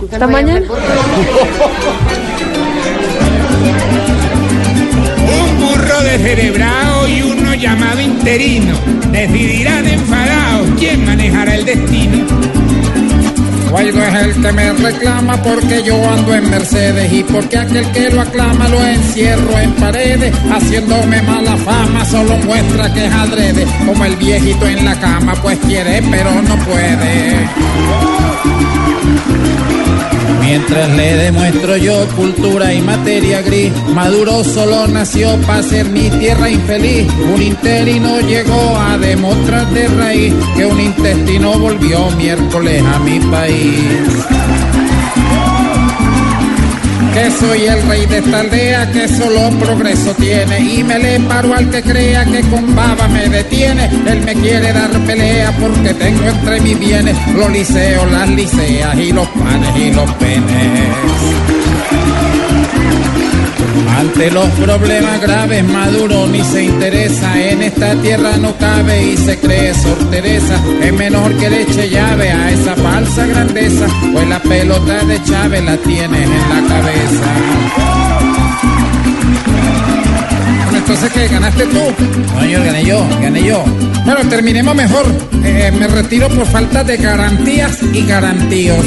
Hasta mañana. Un burro descerebrado y uno llamado interino decidirán enfadados quién manejará el destino. Guaido es el que me reclama porque yo ando en Mercedes y porque aquel que lo aclama lo encierro en paredes, haciéndome mala fama, solo muestra que es adrede, como el viejito en la cama, pues quiere pero no puede. Mientras le demuestro yo cultura y materia gris, Maduro solo nació para ser mi tierra infeliz. Un interino llegó a demostrar de raíz que un intestino volvió miércoles a mi país. Que soy el rey de esta aldea que solo progreso tiene y me le paro al que crea que con baba me detiene. Él me quiere dar pelea porque tengo entre mis bienes los liceos, las liceas y los panes y los penes. Ante los problemas graves, Maduro ni se interesa. En esta tierra no cabe y se cree sorteresa. Es menor que le eche llave a esa falsa grandeza, pues la pelota de Chávez la tienes en la cabeza. Bueno, entonces, ¿qué? ¿Ganaste tú? No, señor, gané yo, gané yo. Bueno, terminemos mejor. Eh, me retiro por falta de garantías y garantíos.